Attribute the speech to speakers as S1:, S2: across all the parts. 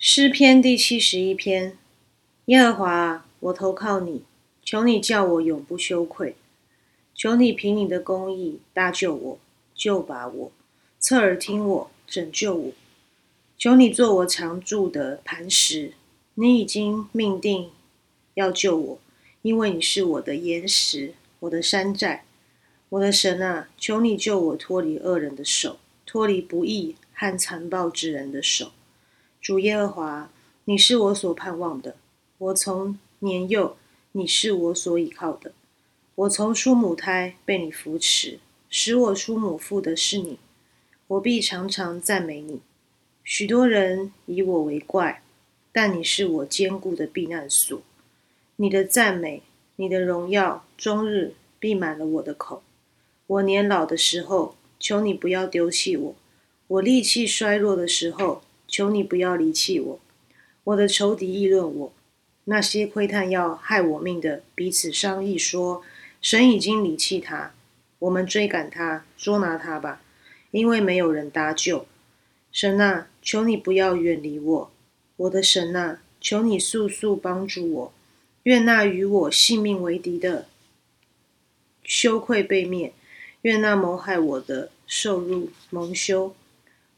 S1: 诗篇第七十一篇，耶和华，我投靠你，求你叫我永不羞愧，求你凭你的公义搭救我，救拔我，侧耳听我，拯救我。求你做我常住的磐石，你已经命定要救我，因为你是我的岩石，我的山寨，我的神啊，求你救我脱离恶人的手，脱离不义和残暴之人的手。主耶和华，你是我所盼望的。我从年幼，你是我所倚靠的。我从出母胎被你扶持，使我出母腹的是你。我必常常赞美你。许多人以我为怪，但你是我坚固的避难所。你的赞美，你的荣耀，终日闭满了我的口。我年老的时候，求你不要丢弃我；我力气衰弱的时候，求你不要离弃我，我的仇敌议论我，那些窥探要害我命的彼此商议说：神已经离弃他，我们追赶他，捉拿他吧，因为没有人搭救。神啊，求你不要远离我，我的神啊，求你速速帮助我。愿那与我性命为敌的羞愧被灭，愿那谋害我的受辱蒙羞。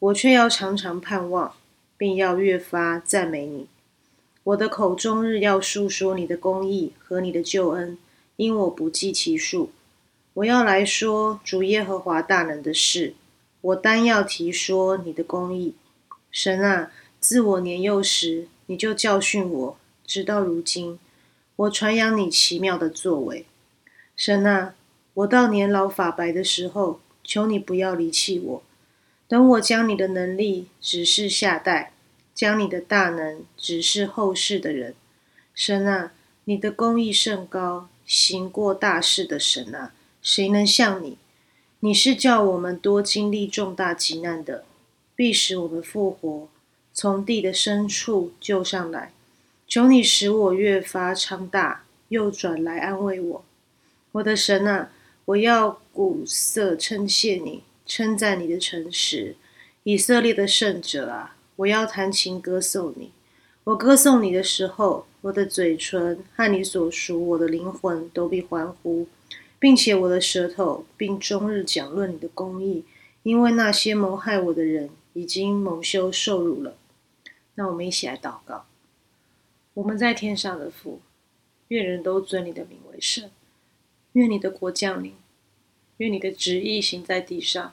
S1: 我却要常常盼望，并要越发赞美你。我的口终日要述说你的公义和你的救恩，因我不计其数。我要来说主耶和华大能的事，我单要提说你的公义。神啊，自我年幼时你就教训我，直到如今，我传扬你奇妙的作为。神啊，我到年老发白的时候，求你不要离弃我。等我将你的能力指示下代，将你的大能指示后世的人。神啊，你的公义甚高，行过大事的神啊，谁能像你？你是叫我们多经历重大急难的，必使我们复活，从地的深处救上来。求你使我越发昌大，又转来安慰我。我的神啊，我要鼓瑟称谢你。称赞你的诚实，以色列的圣者啊！我要弹琴歌颂你。我歌颂你的时候，我的嘴唇和你所属我的灵魂都必欢呼，并且我的舌头并终日讲论你的公义，因为那些谋害我的人已经蒙羞受辱了。那我们一起来祷告：我们在天上的父，愿人都尊你的名为圣，愿你的国降临，愿你的旨意行在地上。